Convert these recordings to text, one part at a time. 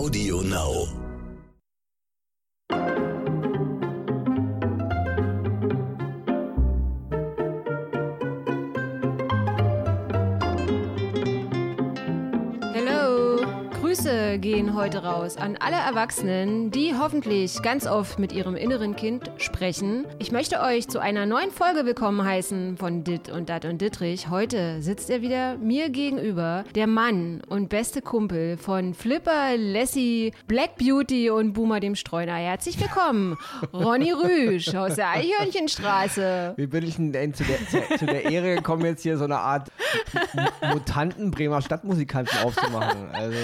Audio Now. Gehen heute raus an alle Erwachsenen, die hoffentlich ganz oft mit ihrem inneren Kind sprechen. Ich möchte euch zu einer neuen Folge willkommen heißen von Dit und Dat und Dittrich. Heute sitzt er wieder mir gegenüber, der Mann und beste Kumpel von Flipper, Lassie, Black Beauty und Boomer dem Streuner. Herzlich willkommen, Ronny Rüsch aus der Eichhörnchenstraße. Wie bin ich denn zu der, zu, zu der Ehre gekommen, jetzt hier so eine Art Mutanten Bremer Stadtmusikanten aufzumachen? Also,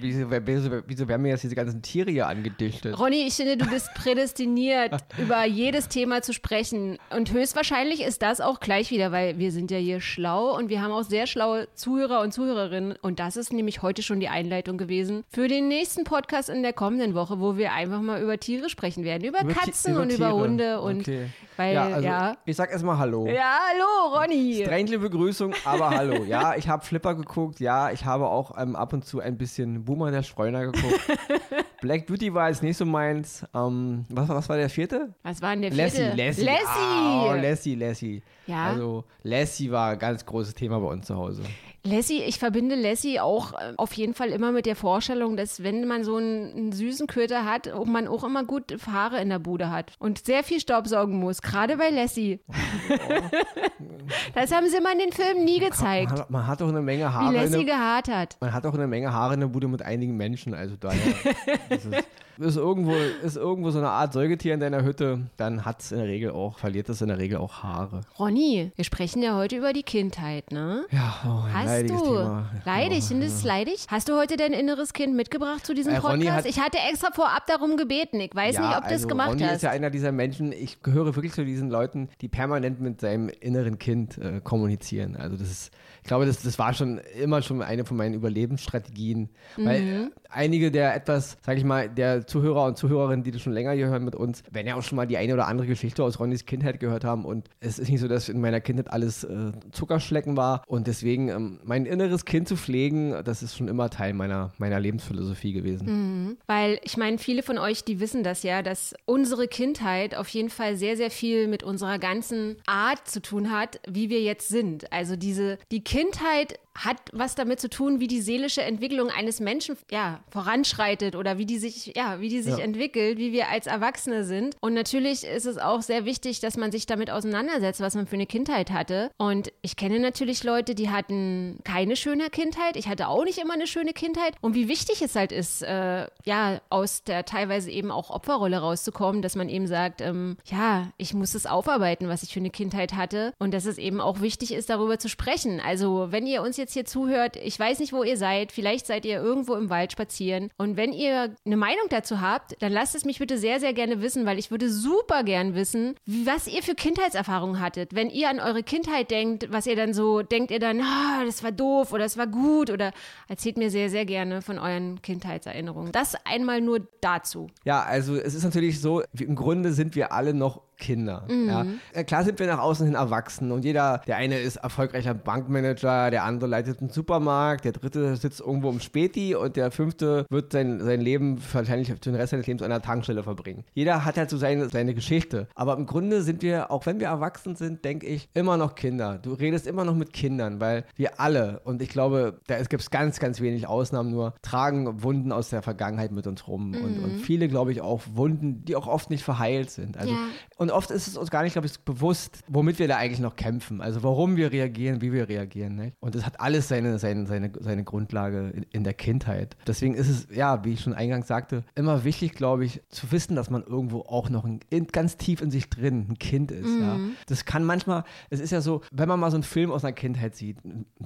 wieso, wieso, wieso werden mir jetzt diese ganzen Tiere hier angedichtet? Ronny, ich finde, du bist prädestiniert, über jedes Thema zu sprechen. Und höchstwahrscheinlich ist das auch gleich wieder, weil wir sind ja hier schlau und wir haben auch sehr schlaue Zuhörer und Zuhörerinnen. Und das ist nämlich heute schon die Einleitung gewesen für den nächsten Podcast in der kommenden Woche, wo wir einfach mal über Tiere sprechen werden. Über, Über Katzen über und über Tiere. Hunde und Okay. weil, ja, ja. also, ich sag erstmal Hallo. Ja, hallo, Ronny. Strenge Begrüßung, aber hallo. Ja, ich habe Flipper geguckt. Ja, ich habe auch ähm, ab und zu ein bisschen Boomer der Streuner geguckt. Black Beauty war jetzt nicht so meins. Ähm, was, was war der vierte? Was war denn der Lassie, vierte? Lassie. Lassie. Ah, oh, Lassie, Lassie. Ja. Also, Lassie war ein ganz großes Thema bei uns zu Hause. Lassie, ich verbinde Lassie auch äh, auf jeden Fall immer mit der Vorstellung, dass wenn man so einen, einen süßen Köter hat, ob man auch immer gut Haare in der Bude hat und sehr viel Staubsaugen muss, gerade bei Lassie. das haben sie immer in den Filmen nie Man gezeigt, hat, man hat doch eine Menge Haare. wie Lassie der- gehaart hat. Man hat auch eine Menge Haare in der Bude mit einigen Menschen, also daher ist, ist, irgendwo, ist irgendwo so eine Art Säugetier in deiner Hütte, dann hat es in der Regel auch, verliert es in der Regel auch Haare. Ronny, wir sprechen ja heute über die Kindheit, ne? Ja, oh, ein Hast leidiges du, Thema. leidig, Oh, findest du es leidig? Hast du heute dein inneres Kind mitgebracht zu diesem Äh, Ronny Podcast? hat- ich hatte extra vorab darum gebeten. Ich weiß ja, nicht, ob du es also gemacht Ronny hast. ist ja einer dieser Menschen, ich gehöre wirklich zu diesen Leuten, die permanent mit seinem inneren Kind äh, kommunizieren. Also das ist, ich glaube, das, das war schon immer schon eine von meinen Überlebensstrategien. Weil Mhm. einige der etwas, sag ich mal, der Zuhörer und Zuhörerinnen, die das schon länger hier hören mit uns, werden ja auch schon mal die eine oder andere Geschichte aus Ronnys Kindheit gehört haben. Und es ist nicht so, dass in meiner Kindheit alles äh, Zuckerschlecken war. Und deswegen ähm, mein inneres Kind zu pflegen, das ist schon immer Teil meiner, meiner Lebensphilosophie gewesen. Weil ich meine, viele von euch, die wissen das ja, dass unsere Kindheit auf jeden Fall sehr, sehr viel mit unserer ganzen Art zu tun hat, wie wir jetzt sind. Also diese, die Kindheit Kindheit hat was damit zu tun, wie die seelische Entwicklung eines Menschen ja voranschreitet oder wie die sich ja wie die sich Ja. entwickelt, wie wir als Erwachsene sind. Und natürlich ist es auch sehr wichtig, dass man sich damit auseinandersetzt, was man für eine Kindheit hatte. Und ich kenne natürlich Leute, die hatten keine schöne Kindheit. Ich hatte auch nicht immer eine schöne Kindheit. Und wie wichtig es halt ist, äh, ja aus der teilweise eben auch Opferrolle rauszukommen, dass man eben sagt, ähm, ja ich muss es aufarbeiten, was ich für eine Kindheit hatte. Und dass es eben auch wichtig ist, darüber zu sprechen. Also wenn ihr uns jetzt hier zuhört, ich weiß nicht, wo ihr seid. Vielleicht seid ihr irgendwo im Wald spazieren. Und wenn ihr eine Meinung dazu habt, dann lasst es mich bitte sehr, sehr gerne wissen, weil ich würde super gern wissen, was ihr für Kindheitserfahrungen hattet. Wenn ihr an eure Kindheit denkt, was ihr dann so, denkt ihr dann, ah, das war doof oder das war gut oder erzählt mir sehr, sehr gerne von euren Kindheitserinnerungen. Das einmal nur dazu. Ja, also es ist natürlich so, im Grunde sind wir alle noch Kinder. Mhm. Ja. Äh, Klar sind wir nach außen hin erwachsen und jeder, der eine ist erfolgreicher Bankmanager, der andere leitet einen Supermarkt, der dritte sitzt irgendwo im Späti und der fünfte wird sein, sein Leben wahrscheinlich für den Rest seines Lebens an einer Tankstelle verbringen. Jeder hat halt so seine, seine Geschichte. Aber im Grunde sind wir, auch wenn wir erwachsen sind, denke ich, immer noch Kinder. Du redest immer noch mit Kindern, weil wir alle, und ich glaube, da gibt es ganz, ganz wenig Ausnahmen nur, tragen Wunden aus der Vergangenheit mit uns rum. Und, und viele, glaube ich, auch Wunden, die auch oft nicht verheilt sind. Also, Ja. Und oft ist es uns gar nicht, glaube ich, bewusst, womit wir da eigentlich noch kämpfen. Also warum wir reagieren, wie wir reagieren. Nicht? Und das hat alles seine, seine, seine, seine Grundlage in, in der Kindheit. Deswegen ist es, ja, wie ich schon eingangs sagte, immer wichtig, glaube ich, zu wissen, dass man irgendwo auch noch ein, in, ganz tief in sich drin ein Kind ist. Ja? Das kann manchmal, es ist ja so, wenn man mal so einen Film aus einer Kindheit sieht,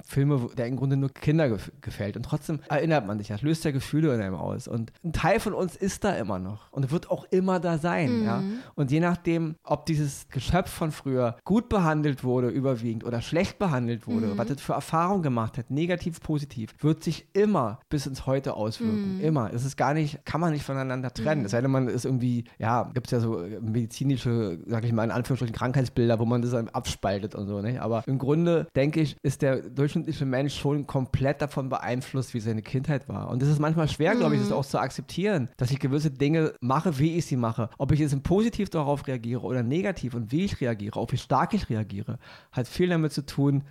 Filme, der im Grunde nur Kinder gef gefällt und trotzdem erinnert man sich, das löst ja Gefühle in einem aus. Und ein Teil von uns ist da immer noch und wird auch immer da sein. Ja? Und je nachdem, allem, ob dieses Geschöpf von früher gut behandelt wurde, überwiegend, oder schlecht behandelt wurde, mhm. was das für Erfahrungen gemacht hat, negativ, positiv, wird sich immer bis ins Heute auswirken. Mhm. Immer. Es ist gar nicht, kann man nicht voneinander trennen. Mhm. Es sei denn, man ist irgendwie, ja, gibt es ja so medizinische, sag ich mal, in Anführungsstrichen Krankheitsbilder, wo man das dann abspaltet und so, nicht? Aber im Grunde, denke ich, ist der durchschnittliche Mensch schon komplett davon beeinflusst, wie seine Kindheit war. Und es ist manchmal schwer, glaube ich, das mhm. auch zu akzeptieren, dass ich gewisse Dinge mache, wie ich sie mache. Ob ich jetzt positiv darauf reagiere oder negativ und wie ich reagiere, auch wie stark ich reagiere, hat viel damit zu tun,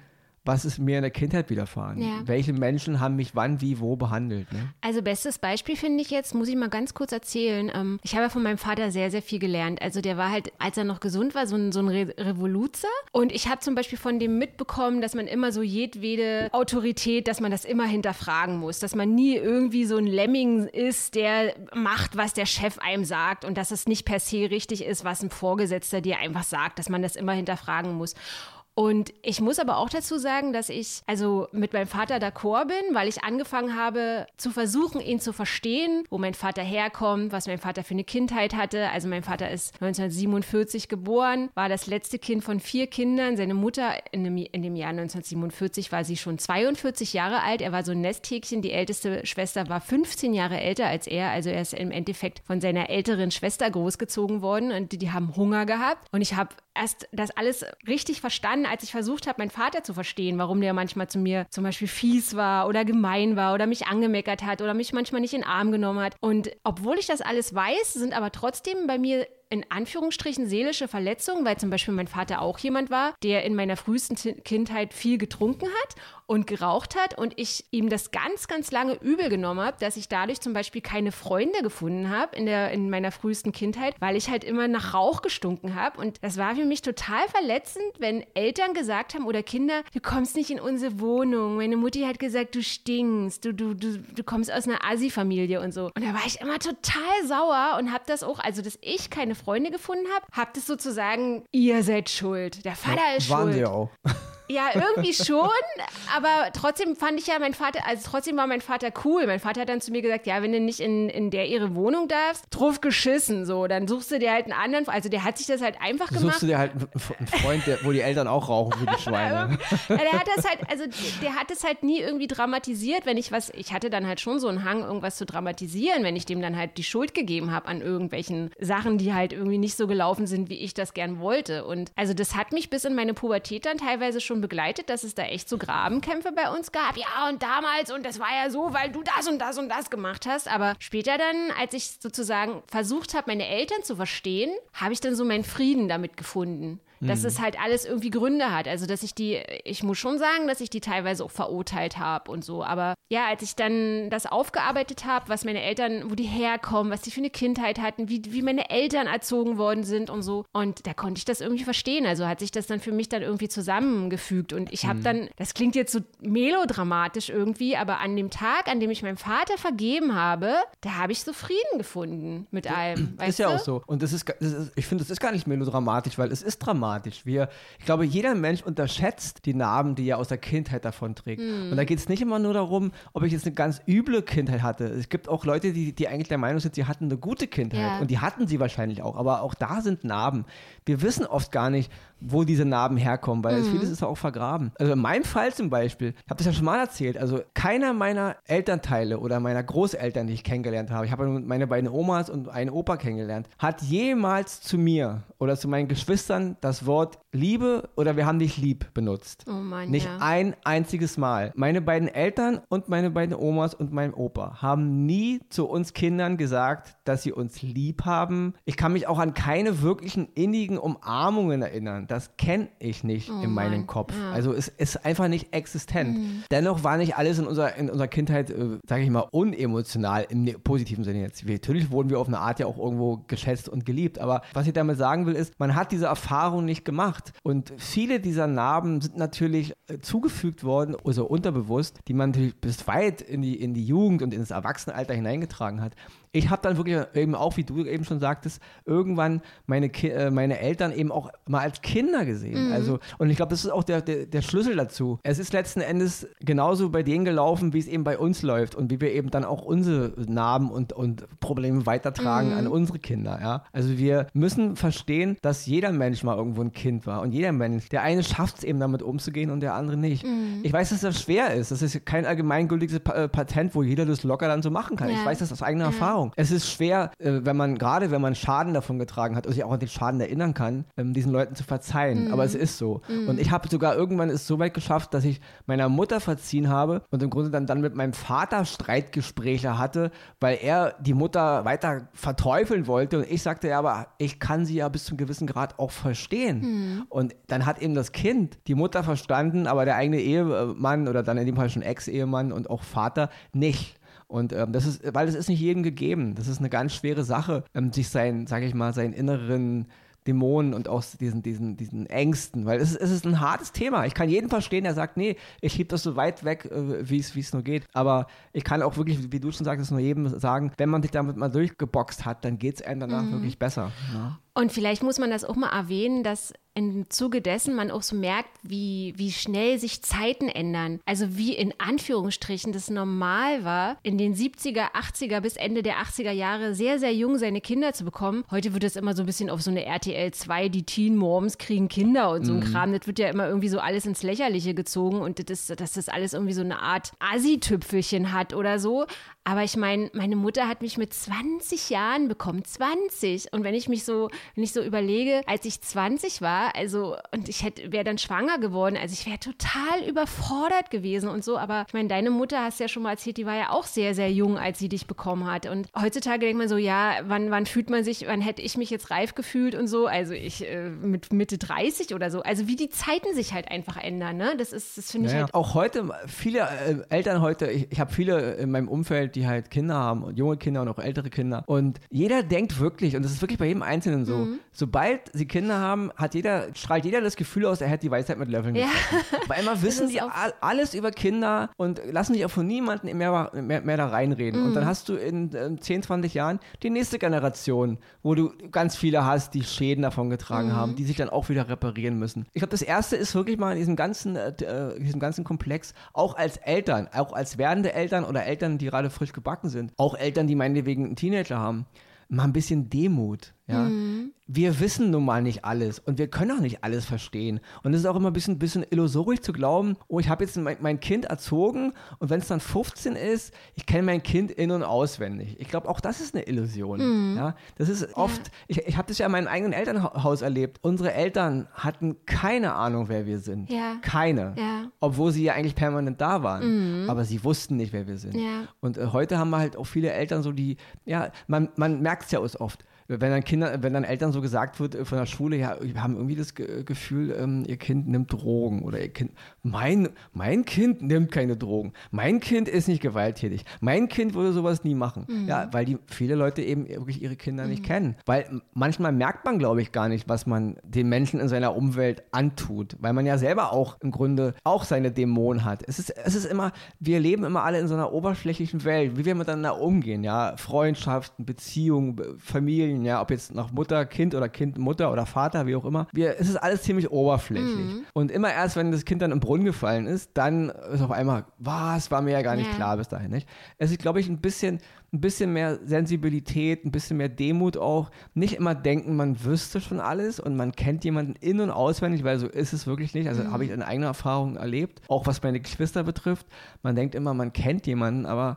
was ist mir in der Kindheit widerfahren? Ja. Welche Menschen haben mich wann, wie, wo behandelt? Ne? Also bestes Beispiel finde ich jetzt, muss ich mal ganz kurz erzählen. Ähm, ich habe ja von meinem Vater sehr, sehr viel gelernt. Also der war halt, als er noch gesund war, so ein, so ein Re Revoluzer. Und ich habe zum Beispiel von dem mitbekommen, dass man immer so jedwede Autorität, dass man das immer hinterfragen muss. Dass man nie irgendwie so ein Lemming ist, der macht, was der Chef einem sagt und dass es nicht per se richtig ist, was ein Vorgesetzter dir einfach sagt, dass man das immer hinterfragen muss. Und ich muss aber auch dazu sagen, dass ich also mit meinem Vater d'accord bin, weil ich angefangen habe zu versuchen, ihn zu verstehen, wo mein Vater herkommt, was mein Vater für eine Kindheit hatte. Also mein Vater ist 1947 geboren, war das letzte Kind von vier Kindern. Seine Mutter in dem, in dem Jahr 1947 war sie schon 42 Jahre alt. Er war so ein Nesthäkchen. Die älteste Schwester war 15 Jahre älter als er. Also er ist im Endeffekt von seiner älteren Schwester großgezogen worden und die, die haben Hunger gehabt. Und ich habe erst das alles richtig verstanden, als ich versucht habe, meinen Vater zu verstehen, warum der manchmal zu mir zum Beispiel fies war oder gemein war oder mich angemeckert hat oder mich manchmal nicht in den Arm genommen hat. Und obwohl ich das alles weiß, sind aber trotzdem bei mir in Anführungsstrichen seelische Verletzungen, weil zum Beispiel mein Vater auch jemand war, der in meiner frühesten Kindheit viel getrunken hat und geraucht hat und ich ihm das ganz, ganz lange übel genommen habe, dass ich dadurch zum Beispiel keine Freunde gefunden habe in, in meiner frühesten Kindheit, weil ich halt immer nach Rauch gestunken habe. Und das war für mich total verletzend, wenn Eltern gesagt haben oder Kinder, du kommst nicht in unsere Wohnung. Meine Mutti hat gesagt, du stinkst, du, du, du, du kommst aus einer Asi-Familie und so. Und da war ich immer total sauer und habe das auch, also dass ich keine Freunde gefunden habe, habt es sozusagen, ihr seid schuld. Der Vater ja, ist waren schuld. Waren sie auch. Ja, irgendwie schon, aber trotzdem fand ich ja mein Vater, also trotzdem war mein Vater cool. Mein Vater hat dann zu mir gesagt, ja, wenn du nicht in, in der ihre Wohnung darfst, drauf geschissen, so, dann suchst du dir halt einen anderen, also der hat sich das halt einfach gemacht. Suchst du dir halt einen Freund, der, wo die Eltern auch rauchen wie die Schweine. ja, der hat das halt, also der hat es halt nie irgendwie dramatisiert, wenn ich was, ich hatte dann halt schon so einen Hang, irgendwas zu dramatisieren, wenn ich dem dann halt die Schuld gegeben habe an irgendwelchen Sachen, die halt irgendwie nicht so gelaufen sind, wie ich das gern wollte. Und also das hat mich bis in meine Pubertät dann teilweise schon begleitet, dass es da echt so Grabenkämpfe bei uns gab. Ja, und damals, und das war ja so, weil du das und das und das gemacht hast. Aber später dann, als ich sozusagen versucht habe, meine Eltern zu verstehen, habe ich dann so meinen Frieden damit gefunden dass mhm. es halt alles irgendwie Gründe hat. Also, dass ich die, ich muss schon sagen, dass ich die teilweise auch verurteilt habe und so. Aber ja, als ich dann das aufgearbeitet habe, was meine Eltern, wo die herkommen, was die für eine Kindheit hatten, wie, wie meine Eltern erzogen worden sind und so. Und da konnte ich das irgendwie verstehen. Also hat sich das dann für mich dann irgendwie zusammengefügt. Und ich habe mhm. dann, das klingt jetzt so melodramatisch irgendwie, aber an dem Tag, an dem ich meinem Vater vergeben habe, da habe ich so Frieden gefunden mit allem. ist ja du? auch so. Und das ist, das ist ich finde, das ist gar nicht melodramatisch, weil es ist dramatisch dramatisch. Wir, ich glaube, jeder Mensch unterschätzt die Narben, die er aus der Kindheit davon trägt. Mhm. Und da geht es nicht immer nur darum, ob ich jetzt eine ganz üble Kindheit hatte. Es gibt auch Leute, die, die eigentlich der Meinung sind, sie hatten eine gute Kindheit. Ja. Und die hatten sie wahrscheinlich auch. Aber auch da sind Narben. Wir wissen oft gar nicht, wo diese Narben herkommen, weil mhm. vieles ist auch vergraben. Also in meinem Fall zum Beispiel, ich habe das ja schon mal erzählt, also keiner meiner Elternteile oder meiner Großeltern, die ich kennengelernt habe, ich habe meine beiden Omas und einen Opa kennengelernt, hat jemals zu mir oder zu meinen Geschwistern das Wort Liebe oder wir haben dich lieb benutzt. Oh Mann, Nicht ja. ein einziges Mal. Meine beiden Eltern und meine beiden Omas und mein Opa haben nie zu uns Kindern gesagt, dass sie uns lieb haben. Ich kann mich auch an keine wirklichen innigen Umarmungen erinnern das kenne ich nicht oh in meinem Kopf. Ja. Also es ist einfach nicht existent. Mhm. Dennoch war nicht alles in unserer, in unserer Kindheit, äh, sage ich mal, unemotional im ne-, positiven Sinne jetzt. Wir, natürlich wurden wir auf eine Art ja auch irgendwo geschätzt und geliebt. Aber was ich damit sagen will, ist, man hat diese Erfahrung nicht gemacht. Und viele dieser Narben sind natürlich äh, zugefügt worden, also unterbewusst, die man natürlich bis weit in die, in die Jugend und ins Erwachsenenalter hineingetragen hat ich habe dann wirklich eben auch, wie du eben schon sagtest, irgendwann meine, Ki äh, meine Eltern eben auch mal als Kinder gesehen. Mhm. Also, und ich glaube, das ist auch der, der, der Schlüssel dazu. Es ist letzten Endes genauso bei denen gelaufen, wie es eben bei uns läuft und wie wir eben dann auch unsere Narben und, und Probleme weitertragen mhm. an unsere Kinder. Ja? Also wir müssen verstehen, dass jeder Mensch mal irgendwo ein Kind war und jeder Mensch, der eine schafft es eben damit umzugehen und der andere nicht. Mhm. Ich weiß, dass das schwer ist. Das ist kein allgemeingültiges äh, Patent, wo jeder das locker dann so machen kann. Ja. Ich weiß das aus eigener ja. Erfahrung. Erfahrung. Es ist schwer, äh, wenn man, gerade wenn man Schaden davon getragen hat und sich auch an den Schaden erinnern kann, ähm, diesen Leuten zu verzeihen. Mhm. Aber es ist so. Mhm. Und ich habe sogar irgendwann es so weit geschafft, dass ich meiner Mutter verziehen habe und im Grunde dann, dann mit meinem Vater Streitgespräche hatte, weil er die Mutter weiter verteufeln wollte. Und ich sagte, ja, aber ich kann sie ja bis zum gewissen Grad auch verstehen. Mhm. Und dann hat eben das Kind die Mutter verstanden, aber der eigene Ehemann oder dann in dem Fall schon Ex-Ehemann und auch Vater nicht. Und ähm, das ist, weil es ist nicht jedem gegeben. Das ist eine ganz schwere Sache, ähm, sich sein, sage ich mal, seinen inneren Dämonen und aus diesen, diesen, diesen Ängsten, weil es, es ist ein hartes Thema. Ich kann jeden verstehen, der sagt, nee, ich schiebe das so weit weg, äh, wie es nur geht. Aber ich kann auch wirklich, wie du schon sagtest, nur jedem sagen, wenn man sich damit mal durchgeboxt hat, dann geht es einem danach mhm. wirklich besser. Ja. Und vielleicht muss man das auch mal erwähnen, dass im Zuge dessen man auch so merkt, wie, wie schnell sich Zeiten ändern. Also wie in Anführungsstrichen das normal war, in den 70er, 80er bis Ende der 80er Jahre sehr, sehr jung seine Kinder zu bekommen. Heute wird es immer so ein bisschen auf so eine RTL 2, die Teen Moms kriegen Kinder und so ein mhm. Kram. Das wird ja immer irgendwie so alles ins Lächerliche gezogen und das, dass das alles irgendwie so eine Art Assi-Tüpfelchen hat oder so. Aber ich meine, meine Mutter hat mich mit 20 Jahren bekommen. 20. Und wenn ich mich so, wenn ich so überlege, als ich 20 war, also, und ich hätte, wäre dann schwanger geworden, also ich wäre total überfordert gewesen und so. Aber ich meine, deine Mutter hast ja schon mal erzählt, die war ja auch sehr, sehr jung, als sie dich bekommen hat. Und heutzutage denkt man so, ja, wann, wann fühlt man sich, wann hätte ich mich jetzt reif gefühlt und so? Also ich äh, mit Mitte 30 oder so. Also wie die Zeiten sich halt einfach ändern, ne? Das ist, das finde ich naja. halt. Auch heute, viele äh, Eltern heute, ich, ich habe viele in meinem Umfeld, die halt Kinder haben und junge Kinder und auch ältere Kinder. Und jeder denkt wirklich, und das ist wirklich bei jedem Einzelnen so, mhm. sobald sie Kinder haben, hat jeder, strahlt jeder das Gefühl aus, er hätte die Weisheit mit Löffeln ja. Weil immer wissen die alles über Kinder und lassen sich auch von niemandem mehr, mehr, mehr da reinreden. Mhm. Und dann hast du in, in 10, 20 Jahren die nächste Generation, wo du ganz viele hast, die Schäden davon getragen mhm. haben, die sich dann auch wieder reparieren müssen. Ich glaube, das erste ist wirklich mal in diesem ganzen, äh, äh diesem ganzen Komplex, auch als Eltern, auch als werdende Eltern oder Eltern, die gerade frisch gebacken sind, auch Eltern, die meinetwegen einen Teenager haben, mal ein bisschen Demut. Ja? Mhm. Wir wissen nun mal nicht alles und wir können auch nicht alles verstehen. Und es ist auch immer ein bisschen, bisschen illusorisch zu glauben, oh, ich habe jetzt mein, mein, Kind erzogen und wenn es dann 15 ist, ich kenne mein Kind in- und auswendig. Ich glaube, auch das ist eine Illusion. Mhm. Ja? Das ist oft, ja. ich, ich habe das ja in meinem eigenen Elternhaus erlebt. Unsere Eltern hatten keine Ahnung, wer wir sind. Ja. Keine. Obwohl sie ja eigentlich permanent da waren. Mhm. Aber sie wussten nicht, wer wir sind. Und äh, heute haben wir halt auch viele Eltern so, die, ja, man, man merkt es ja oft wenn dann Kinder, wenn dann Eltern so gesagt wird äh, von der Schule, ja, wir haben irgendwie das Gefühl, ähm, ihr Kind nimmt Drogen oder ihr Kind, mein, mein Kind nimmt keine Drogen, mein Kind ist nicht gewalttätig, mein Kind würde sowas nie machen. Mhm. Ja, weil die viele Leute eben wirklich ihre Kinder mhm. nicht kennen. Weil manchmal merkt man, glaube ich, gar nicht, was man den Menschen in seiner Umwelt antut, weil man ja selber auch im Grunde auch seine Dämonen hat. Es ist, es ist immer, wir leben immer alle in so einer oberflächlichen Welt, wie wir miteinander umgehen, ja, Freundschaften, Beziehungen, Familien, Familien, ja, ob jetzt nach Mutter, Kind oder Kind, Mutter oder Vater, wie auch immer. Wir, es ist alles ziemlich oberflächlich. Mhm. Und immer erst, wenn das Kind dann im Brunnen gefallen ist, dann ist auf einmal, was, war mir ja gar nicht ja. klar bis dahin, nicht? Es ist, glaube ich, ein bisschen, ein bisschen mehr Sensibilität, ein bisschen mehr Demut auch. Nicht immer denken, man wüsste schon alles und man kennt jemanden in- und auswendig, weil so ist es wirklich nicht. Also mhm. habe ich eine eigene Erfahrung erlebt, auch was meine Geschwister betrifft. Man denkt immer, man kennt jemanden, aber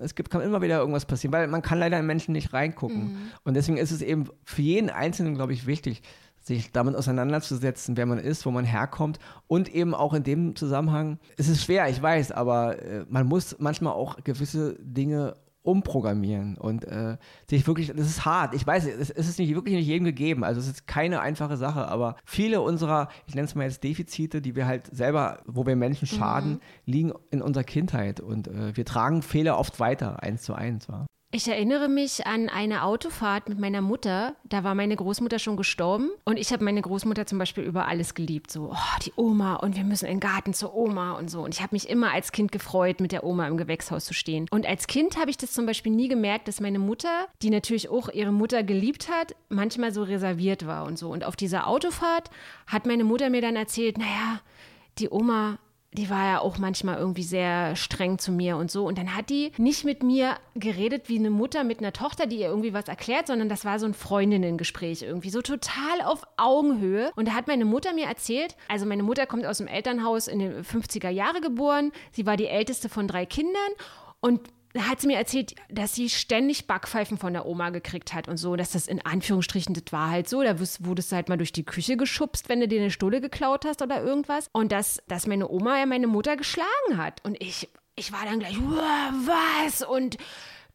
es gibt, kann immer wieder irgendwas passieren, weil man kann leider in Menschen nicht reingucken. Mhm. Und deswegen ist es eben für jeden Einzelnen, glaube ich, wichtig, sich damit auseinanderzusetzen, wer man ist, wo man herkommt und eben auch in dem Zusammenhang, es ist schwer, ich weiß, aber äh, man muss manchmal auch gewisse Dinge umprogrammieren und äh, sich wirklich, das ist hart, ich weiß, es, ist nicht wirklich nicht jedem gegeben, also es ist keine einfache Sache, aber viele unserer, ich nenne es mal jetzt Defizite, die wir halt selber, wo wir Menschen schaden, mhm. liegen in unserer Kindheit und äh, wir tragen Fehler oft weiter, eins zu eins. War. Ich erinnere mich an eine Autofahrt mit meiner Mutter. Da war meine Großmutter schon gestorben und ich habe meine Großmutter zum Beispiel über alles geliebt. So, oh, die Oma und wir müssen in den Garten zur Oma und so. Und ich habe mich immer als Kind gefreut, mit der Oma im Gewächshaus zu stehen. Und als Kind habe ich das zum Beispiel nie gemerkt, dass meine Mutter, die natürlich auch ihre Mutter geliebt hat, manchmal so reserviert war und so. Und auf dieser Autofahrt hat meine Mutter mir dann erzählt, naja, die Oma die war ja auch manchmal irgendwie sehr streng zu mir und so. Und dann hat die nicht mit mir geredet wie eine Mutter mit einer Tochter, die ihr irgendwie was erklärt, sondern das war so ein Freundinnengespräch irgendwie, so total auf Augenhöhe. Und da hat meine Mutter mir erzählt, also meine Mutter kommt aus dem Elternhaus in den 50er Jahre geboren. Sie war die älteste von drei Kindern. Und da hat sie mir erzählt, dass sie ständig Backpfeifen von der Oma gekriegt hat und so, dass das in Anführungsstrichen, das war halt so, da wurdest du halt mal durch die Küche geschubst, wenn du dir eine Stulle geklaut hast oder irgendwas. Und dass, dass meine Oma ja meine Mutter geschlagen hat. Und ich, ich war dann gleich, was? Und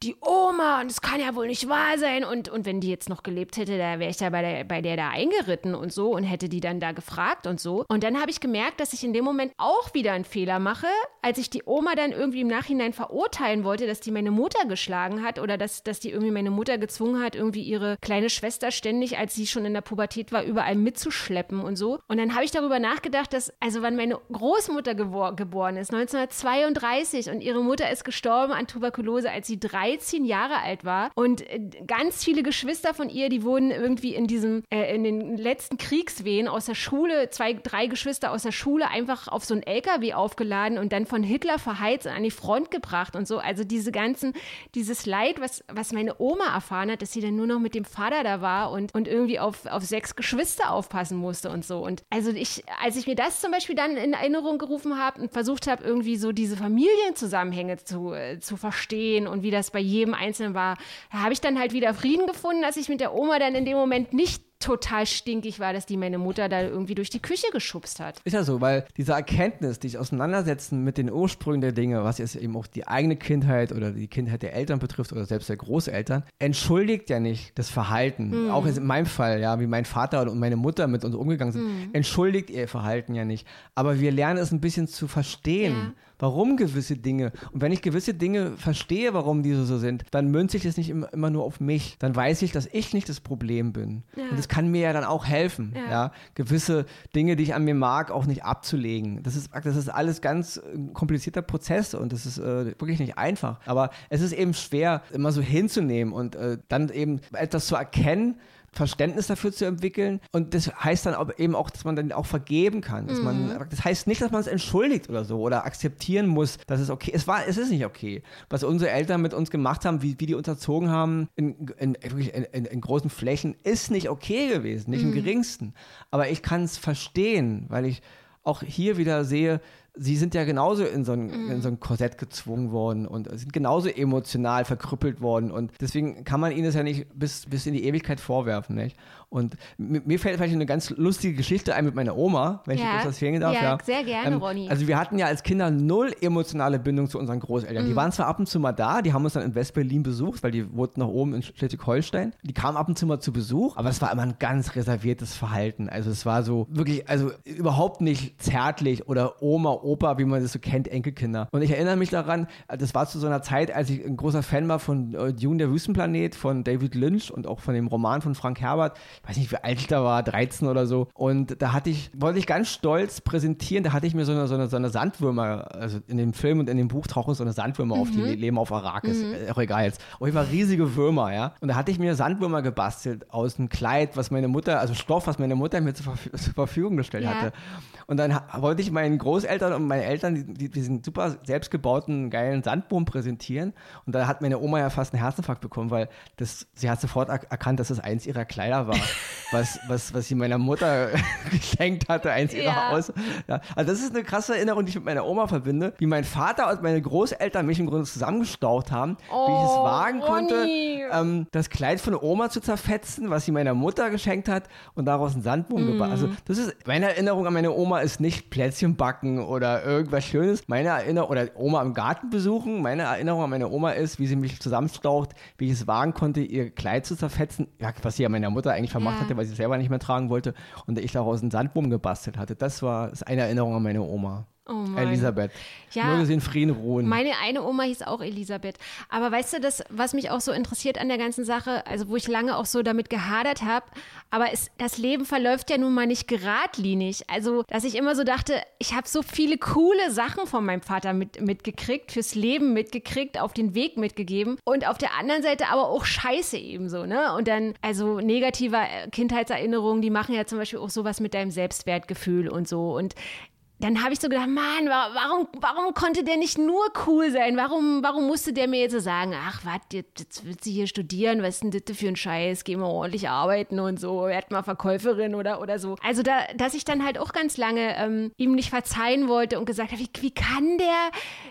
die Oma und es kann ja wohl nicht wahr sein. Und, und wenn die jetzt noch gelebt hätte, da wäre ich da bei der, bei der da eingeritten und so und hätte die dann da gefragt und so. Und dann habe ich gemerkt, dass ich in dem Moment auch wieder einen Fehler mache, als ich die Oma dann irgendwie im Nachhinein verurteilen wollte, dass die meine Mutter geschlagen hat oder dass, dass die irgendwie meine Mutter gezwungen hat, irgendwie ihre kleine Schwester ständig, als sie schon in der Pubertät war, überall mitzuschleppen und so. Und dann habe ich darüber nachgedacht, dass, also wann meine Großmutter gebor geboren ist, 1932 und ihre Mutter ist gestorben an Tuberkulose, als sie drei 13 Jahre alt war und äh, ganz viele Geschwister von ihr, die wurden irgendwie in diesem, äh, in den letzten Kriegswehen aus der Schule, zwei, drei Geschwister aus der Schule einfach auf so einen LKW aufgeladen und dann von Hitler verheizt und an die Front gebracht und so. Also diese ganzen, dieses Leid, was, was meine Oma erfahren hat, dass sie dann nur noch mit dem Vater da war und, und irgendwie auf, auf sechs Geschwister aufpassen musste und so. Und also ich, als ich mir das zum Beispiel dann in Erinnerung gerufen habe und versucht habe, irgendwie so diese Familienzusammenhänge zu, äh, zu verstehen und wie das bei bei jedem Einzelnen war, da habe ich dann halt wieder Frieden gefunden, dass ich mit der Oma dann in dem Moment nicht total stinkig war, dass die meine Mutter da irgendwie durch die Küche geschubst hat. Ist ja so, weil diese Erkenntnis, dich auseinandersetzen mit den Ursprüngen der Dinge, was jetzt eben auch die eigene Kindheit oder die Kindheit der Eltern betrifft oder selbst der Großeltern, entschuldigt ja nicht das Verhalten. Mhm. Auch in meinem Fall, ja, wie mein Vater und meine Mutter mit uns umgegangen sind, mhm. entschuldigt ihr Verhalten ja nicht. Aber wir lernen es ein bisschen zu verstehen. Ja warum gewisse Dinge. Und wenn ich gewisse Dinge verstehe, warum diese so sind, dann münze ich es nicht immer, nur auf mich. Dann weiß ich, dass ich nicht das Problem bin. Ja. Und das kann mir ja dann auch helfen, ja. ja. gewisse Dinge, die ich an mir mag, auch nicht abzulegen. Das ist, das ist alles ganz äh, komplizierter Prozess und das ist äh, wirklich nicht einfach. Aber es ist eben schwer, immer so hinzunehmen und äh, dann eben etwas zu erkennen, Verständnis dafür zu entwickeln. Und das heißt dann eben auch, dass man dann auch vergeben kann. Dass mhm. man, das heißt nicht, dass man es entschuldigt oder so oder akzeptieren muss, dass es okay ist. Es, war, es ist nicht okay. Was unsere Eltern mit uns gemacht haben, wie, wie die uns erzogen haben, in, in, in, in großen Flächen, ist nicht okay gewesen, nicht mhm. im geringsten. Aber ich kann es verstehen, weil ich auch hier wieder sehe, sie sind ja genauso in so, ein, mm. in so ein Korsett gezwungen worden und sind genauso emotional verkrüppelt worden. Und deswegen kann man ihnen das ja nicht bis, bis in die Ewigkeit vorwerfen. Nicht? Und mir fällt vielleicht eine ganz lustige Geschichte ein mit meiner Oma, wenn ja. ich das erzählen darf. Ja, ja, sehr gerne, ähm, Ronny. Also wir hatten ja als Kinder null emotionale Bindung zu unseren Großeltern. Mhm. Die waren zwar ab und zu mal da, die haben uns dann in West-Berlin besucht, weil die wohnten noch oben in Schleswig-Holstein. Die kamen ab und zu mal zu Besuch, aber es war immer ein ganz reserviertes Verhalten. Also es war so wirklich, also überhaupt nicht zärtlich oder Oma, Opa, wie man das so kennt, Enkelkinder. Und ich erinnere mich daran, das war zu so einer Zeit, als ich ein großer Fan war von äh, Dune, der Wüstenplanet, von David Lynch und auch von dem Roman von Frank Herbert weiß nicht, wie alt ich da war, 13 oder so. Und da hatte ich, wollte ich ganz stolz präsentieren, da hatte ich mir so eine, so eine, so eine Sandwürmer, also in dem Film und in dem Buch tauchen so eine Sandwürmer mhm. auf, die mhm. leben auf Arrakis. Mhm. Auch egal jetzt. Auf jeden Fall riesige Würmer, ja. Und da hatte ich mir Sandwürmer gebastelt aus einem Kleid, was meine Mutter, also Stoff, was meine Mutter mir zur, Verf zur Verfügung gestellt ja. hatte. Und dann wollte ich meinen Großeltern und meinen Eltern die, diesen super selbstgebauten, geilen Sandboom präsentieren. Und da hat meine Oma ja fast einen Herzinfarkt bekommen, weil das, sie hat sofort erkannt, dass das eins ihrer Kleider war, was, was, was sie meiner Mutter geschenkt hatte, eins ihrer ja. Aus. Ja. Also das ist eine krasse Erinnerung, die ich mit meiner Oma verbinde, wie mein Vater und meine Großeltern mich im Grunde zusammengestaucht haben, oh, wie ich es oh, wagen konnte, ähm, das Kleid von Oma zu zerfetzen, was sie meiner Mutter geschenkt hat und daraus einen Sandboom mm. gebaut. Also das ist meine Erinnerung an meine Oma ist nicht Plätzchen backen oder irgendwas Schönes. Meine Erinnerung, oder Oma im Garten besuchen, meine Erinnerung an meine Oma ist, wie sie mich zusammenstaucht, wie ich es wagen konnte, ihr Kleid zu zerfetzen. Ja, was sie ja meiner Mutter eigentlich vermacht ja. hatte, weil sie es selber nicht mehr tragen wollte und ich daraus einen Sandboom gebastelt hatte. Das war ist eine Erinnerung an meine Oma. Oh. Elisabeth. Ja. Möge sie in Frieden ruhen. Meine eine Oma hieß auch Elisabeth. Aber weißt du, das, was mich auch so interessiert an der ganzen Sache, also wo ich lange auch so damit gehadert habe, aber es, das Leben verläuft ja nun mal nicht geradlinig. Also, dass ich immer so dachte, ich habe so viele coole Sachen von meinem Vater mit, mitgekriegt, fürs Leben mitgekriegt, auf den Weg mitgegeben und auf der anderen Seite aber auch Scheiße ebenso, ne? Und dann, also negativer Kindheitserinnerungen, die machen ja zum Beispiel auch sowas mit deinem Selbstwertgefühl und so. Und dann habe ich so gedacht, Mann, warum, warum konnte der nicht nur cool sein? Warum, warum musste der mir jetzt so sagen, ach, warte, jetzt wird sie hier studieren, was ist denn das für ein Scheiß? Geh mal ordentlich arbeiten und so, werd mal Verkäuferin oder, oder so. Also, da, dass ich dann halt auch ganz lange ähm, ihm nicht verzeihen wollte und gesagt habe, wie, wie kann der,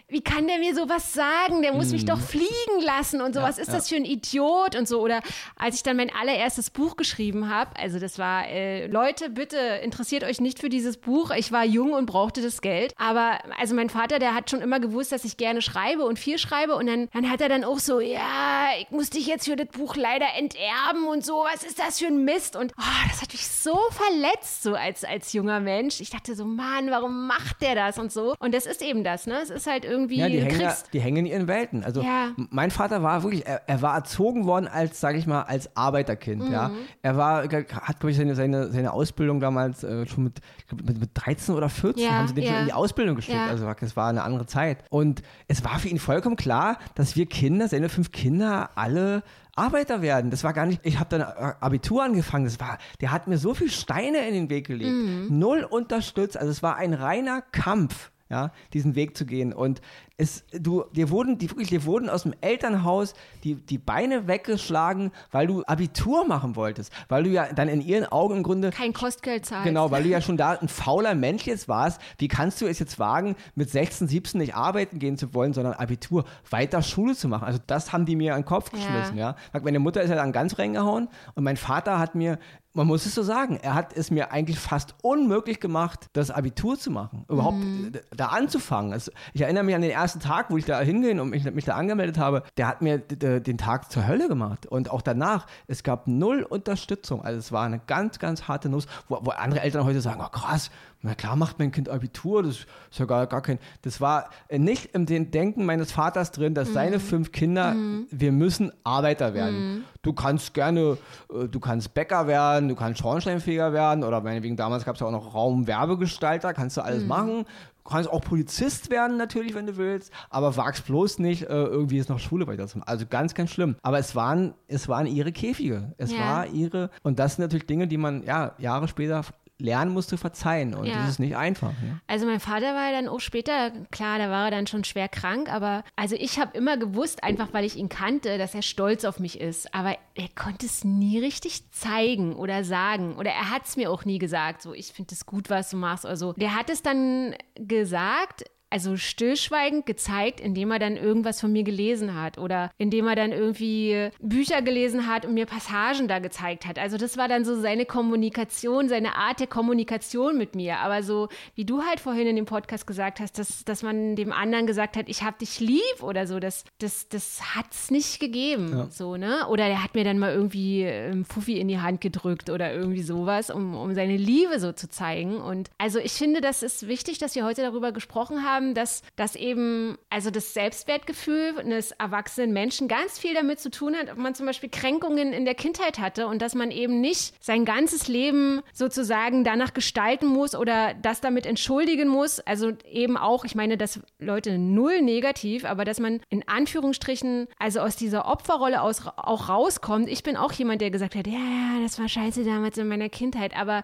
wie kann der mir sowas sagen? Der muss mhm. mich doch fliegen lassen und so. Ja, was ist ja. das für ein Idiot und so? Oder als ich dann mein allererstes Buch geschrieben habe, also das war, äh, Leute, bitte interessiert euch nicht für dieses Buch. Ich war jung und brauchte das Geld. Aber also mein Vater, der hat schon immer gewusst, dass ich gerne schreibe und viel schreibe. Und dann, dann hat er dann auch so, ja, ich muss dich jetzt für das Buch leider enterben und so. Was ist das für ein Mist? Und oh, das hat mich so verletzt, so als, als junger Mensch. Ich dachte so, Mann, warum macht der das und so? Und das ist eben das, ne? Es ist halt irgendwie. Ja, die, hängen, ja, die hängen in ihren Welten. Also ja. mein Vater war wirklich, er, er war erzogen worden als, sage ich mal, als Arbeiterkind. Mhm. Ja, er war, hat glaube ich seine, seine, seine Ausbildung damals äh, schon mit, mit, mit 13 oder 14 ja, haben sie den ja. schon in die Ausbildung geschickt. Ja. Also es war eine andere Zeit. Und es war für ihn vollkommen klar, dass wir Kinder, seine fünf Kinder, alle Arbeiter werden. Das war gar nicht, ich habe dann Abitur angefangen, das war, der hat mir so viel Steine in den Weg gelegt. Mhm. Null unterstützt. Also es war ein reiner Kampf ja, diesen Weg zu gehen. Und es, du, dir wurden, die, wirklich, dir wurden aus dem Elternhaus die, die Beine weggeschlagen, weil du Abitur machen wolltest. Weil du ja dann in ihren Augen im Grunde. Kein Kostgeld zahlst. Genau, weil du ja schon da ein fauler Mensch jetzt warst. Wie kannst du es jetzt wagen, mit 16, 17 nicht arbeiten gehen zu wollen, sondern Abitur weiter Schule zu machen? Also, das haben die mir an den Kopf geschmissen, ja. ja. Meine Mutter ist ja dann ganz reingehauen und mein Vater hat mir man muss es so sagen, er hat es mir eigentlich fast unmöglich gemacht, das Abitur zu machen, überhaupt mhm. da anzufangen. Also ich erinnere mich an den ersten Tag, wo ich da hingehen und mich, mich da angemeldet habe, der hat mir den Tag zur Hölle gemacht. Und auch danach, es gab null Unterstützung. Also es war eine ganz, ganz harte Nuss, wo, wo andere Eltern heute sagen, oh krass, na klar macht mein Kind Abitur, das ist ja gar, gar kein. Das war nicht im Denken meines Vaters drin, dass mhm. seine fünf Kinder, mhm. wir müssen Arbeiter werden. Mhm. Du kannst gerne, äh, du kannst Bäcker werden, du kannst Schornsteinfeger werden oder meinetwegen damals gab es ja auch noch Raumwerbegestalter, kannst du alles mhm. machen. Du kannst auch Polizist werden natürlich, wenn du willst, aber wagst bloß nicht, äh, irgendwie jetzt noch Schule weiterzumachen. Also ganz, ganz schlimm. Aber es waren, es waren ihre Käfige. Es ja. war ihre, und das sind natürlich Dinge, die man ja Jahre später lernen musst du verzeihen und ja. das ist nicht einfach. Ja. Also mein Vater war ja dann auch später, klar, da war er dann schon schwer krank, aber also ich habe immer gewusst, einfach weil ich ihn kannte, dass er stolz auf mich ist, aber er konnte es nie richtig zeigen oder sagen oder er hat es mir auch nie gesagt, so ich finde es gut, was du machst oder so. Der hat es dann gesagt, also stillschweigend gezeigt, indem er dann irgendwas von mir gelesen hat oder indem er dann irgendwie Bücher gelesen hat und mir Passagen da gezeigt hat. Also das war dann so seine Kommunikation, seine Art der Kommunikation mit mir. Aber so, wie du halt vorhin in dem Podcast gesagt hast, dass, dass man dem anderen gesagt hat, ich hab dich lieb oder so, das, das, das hat's nicht gegeben. Ja. So, ne? Oder er hat mir dann mal irgendwie ähm, Fuffi in die Hand gedrückt oder irgendwie sowas, um, um seine Liebe so zu zeigen. Und also ich finde, das ist wichtig, dass wir heute darüber gesprochen haben haben, dass das eben, also das Selbstwertgefühl eines erwachsenen Menschen ganz viel damit zu tun hat, ob man zum Beispiel Kränkungen in der Kindheit hatte und dass man eben nicht sein ganzes Leben sozusagen danach gestalten muss oder das damit entschuldigen muss. Also eben auch, ich meine, dass Leute null negativ, aber dass man in Anführungsstrichen, also aus dieser Opferrolle aus, auch rauskommt. Ich bin auch jemand, der gesagt hat, ja, ja, das war scheiße damals in meiner Kindheit, aber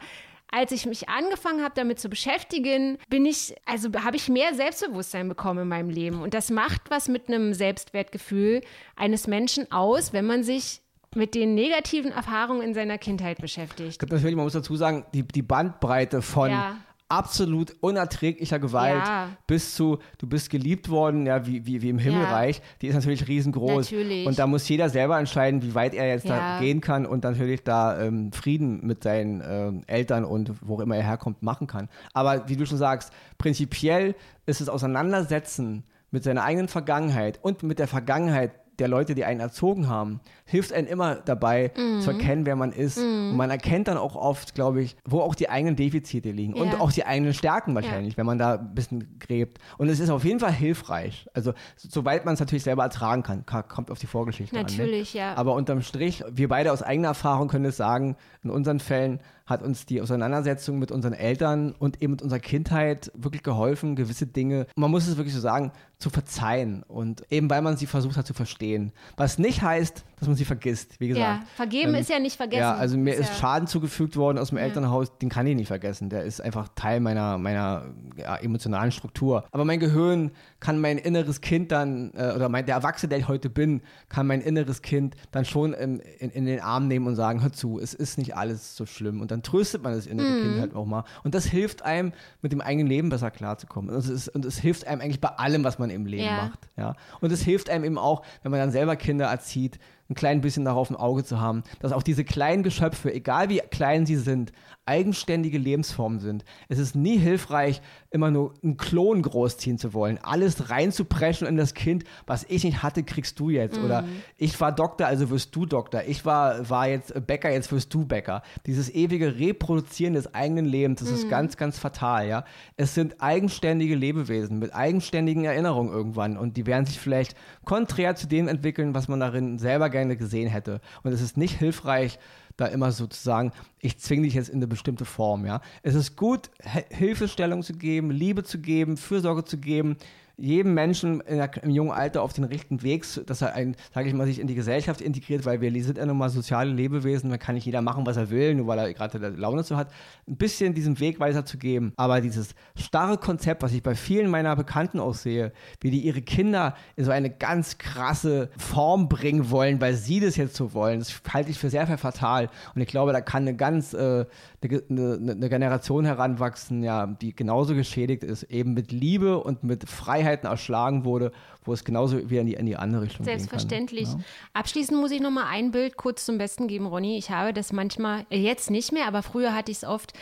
als ich mich angefangen habe, damit zu beschäftigen, bin ich, also habe ich mehr Selbstbewusstsein bekommen in meinem Leben. Und das macht was mit einem Selbstwertgefühl eines Menschen aus, wenn man sich mit den negativen Erfahrungen in seiner Kindheit beschäftigt. Natürlich, man muss dazu sagen, die, die Bandbreite von ja absolut unerträglicher Gewalt ja. bis zu, du bist geliebt worden, ja, wie, wie, wie im Himmelreich, ja. die ist natürlich riesengroß. Natürlich. Und da muss jeder selber entscheiden, wie weit er jetzt ja. da gehen kann und natürlich da ähm, Frieden mit seinen ähm, Eltern und wo immer er herkommt, machen kann. Aber wie du schon sagst, prinzipiell ist es Auseinandersetzen mit seiner eigenen Vergangenheit und mit der Vergangenheit der Leute, die einen erzogen haben, hilft einem immer dabei Mhm. zu erkennen, wer man ist. Und man erkennt dann auch oft, glaube ich, wo auch die eigenen Defizite liegen und Ja. auch die eigenen Stärken wahrscheinlich, wenn man da ein bisschen gräbt. Und es ist auf jeden Fall hilfreich. Also, soweit man es natürlich selber ertragen kann, Ka- kommt auf die Vorgeschichte an. Natürlich, ne? ja. Aber unterm Strich, wir beide aus eigener Erfahrung können es sagen, in unseren Fällen hat uns die Auseinandersetzung mit unseren Eltern und eben mit unserer Kindheit wirklich geholfen, gewisse Dinge, man muss es wirklich so sagen, zu verzeihen und eben weil man sie versucht hat zu verstehen. Was nicht heißt, dass man sie vergisst, wie gesagt. ja, vergeben Ähm, ist ja nicht vergessen. Ja, also mir ist ja, Schaden zugefügt worden aus dem Elternhaus, den kann ich nicht vergessen. Der ist einfach Teil meiner, meiner ja, emotionalen Struktur. Aber mein Gehirn kann mein inneres Kind dann, äh, oder mein, der Erwachsene, der ich heute bin, kann mein inneres Kind dann schon in, in, in den Arm nehmen und sagen, hör zu, es ist nicht alles so schlimm. Und dann tröstet man das innere Mhm. Kind halt auch mal. Und das hilft einem, mit dem eigenen Leben besser klarzukommen. Und es, ist, und es hilft einem eigentlich bei allem, was man im Leben Ja. macht. Ja? Und es hilft einem eben auch, wenn man dann selber Kinder erzieht, ein klein bisschen darauf im Auge zu haben, dass auch diese kleinen Geschöpfe, egal wie klein sie sind, eigenständige Lebensformen sind. Es ist nie hilfreich, immer nur einen Klon großziehen zu wollen, alles reinzupreschen in das Kind, was ich nicht hatte, kriegst du jetzt. Oder ich war Doktor, also wirst du Doktor. Ich war, war jetzt Bäcker, jetzt wirst du Bäcker. Dieses ewige Reproduzieren des eigenen Lebens, das ist ganz, ganz fatal, ja. Es sind eigenständige Lebewesen mit eigenständigen Erinnerungen irgendwann und die werden sich vielleicht konträr zu dem entwickeln, was man darin selber gerne gesehen hätte. Und es ist nicht hilfreich, da immer sozusagen, ich zwinge dich jetzt in eine bestimmte Form, ja. Es ist gut, Hilfestellung zu geben, Liebe zu geben, Fürsorge zu geben, jedem Menschen der, im jungen Alter auf den richtigen Weg, zu- dass er ein, sage ich mal, sich in die Gesellschaft integriert, weil wir sind ja nun mal soziale Lebewesen, da kann nicht jeder machen, was er will, nur weil er gerade Laune zu hat, ein bisschen diesen Weg weiterzugeben. Aber dieses starre Konzept, was ich bei vielen meiner Bekannten auch sehe, wie die ihre Kinder in so eine ganz krasse Form bringen wollen, weil sie das jetzt so wollen, das halte ich für sehr, sehr fatal. Und ich glaube, da kann eine ganz, äh, eine, eine, eine Generation heranwachsen, ja, die genauso geschädigt ist, eben mit Liebe und mit Freiheiten erschlagen wurde, wo es genauso wieder in die, in die andere Richtung Selbstverständlich. gehen kann. Abschließend muss ich noch mal ein Bild kurz zum Besten geben, Ronny. Ich habe das manchmal, äh, jetzt nicht mehr, aber früher hatte ich es oft,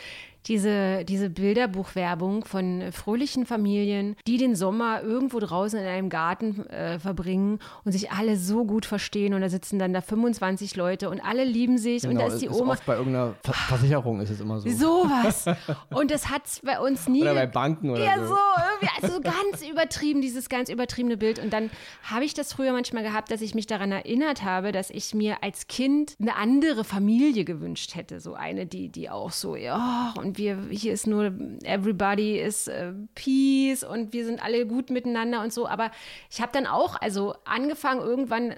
diese, diese Bilderbuchwerbung von fröhlichen Familien, die den Sommer irgendwo draußen in einem Garten äh, verbringen und sich alle so gut verstehen. Und da sitzen dann da 25 Leute und alle lieben sich. und Genau, da ist die es Oma. oft bei irgendeiner Ver Versicherung ist es immer so. Sowas. Und das hat es bei uns nie. Oder bei Banken oder Ja, so. so, irgendwie, also ganz übertrieben, dieses ganz übertriebene Bild. Und dann habe ich das früher manchmal gehabt, dass ich mich daran erinnert habe, dass ich mir als Kind eine andere Familie gewünscht hätte. So eine, die, die auch so, ja, und wir, hier ist nur, everybody is äh, peace und wir sind alle gut miteinander und so. Aber ich habe dann auch, also angefangen irgendwann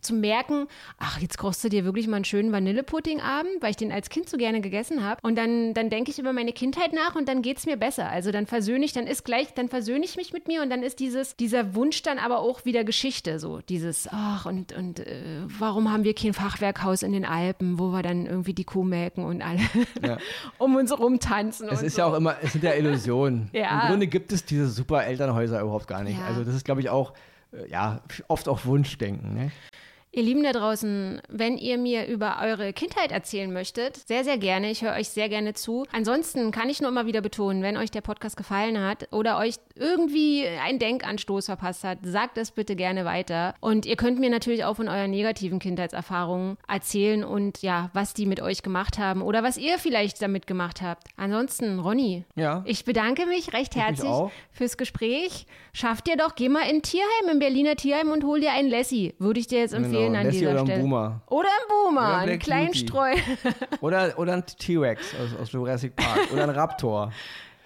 zu merken, ach, jetzt kochst du dir wirklich mal einen schönen Vanillepudding-Abend, weil ich den als Kind so gerne gegessen habe. Und dann, dann denke ich über meine Kindheit nach und dann geht es mir besser. Also dann versöhne ich, dann ist gleich, dann versöhne ich mich mit mir und dann ist dieses, dieser Wunsch dann aber auch wieder Geschichte. So dieses, ach, und, und äh, warum haben wir kein Fachwerkhaus in den Alpen, wo wir dann irgendwie die Kuh melken und alle um uns rumtanzen. Es ist so. ja auch immer, es sind ja Illusionen. Ja. Im Grunde gibt es diese super Elternhäuser überhaupt gar nicht. Ja. Also das ist, glaube ich, auch, ja, oft auch Wunschdenken. Ne? Ihr Lieben da draußen, wenn ihr mir über eure Kindheit erzählen möchtet, sehr, sehr gerne. Ich höre euch sehr gerne zu. Ansonsten kann ich nur immer wieder betonen, wenn euch der Podcast gefallen hat oder euch irgendwie ein Denkanstoß verpasst hat, sagt es bitte gerne weiter. Und ihr könnt mir natürlich auch von euren negativen Kindheitserfahrungen erzählen und ja, was die mit euch gemacht haben oder was ihr vielleicht damit gemacht habt. Ansonsten, Ronny, Ja. ich bedanke mich recht mich herzlich auch. fürs Gespräch. Schafft ihr doch, geh mal in Tierheim, im Berliner Tierheim und hol dir einen Lassie. Würde ich dir jetzt empfehlen Genau, an Lassie dieser oder einen Stelle. Boomer. Oder ein Boomer, Oder ein einen kleinen. Streu. Oder, oder ein T-Rex aus, aus Jurassic Park. Oder ein Raptor.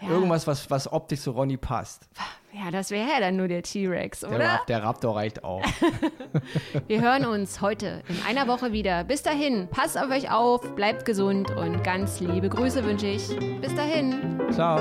Irgendwas, was, was optisch zu Ronny passt. ja, das wäre ja dann nur der T-Rex, Der, oder? Rap, der Raptor reicht auch. Wir hören uns heute in einer Woche wieder. Bis dahin, passt auf euch auf, bleibt gesund und ganz liebe Grüße wünsche ich. Bis dahin. Ciao.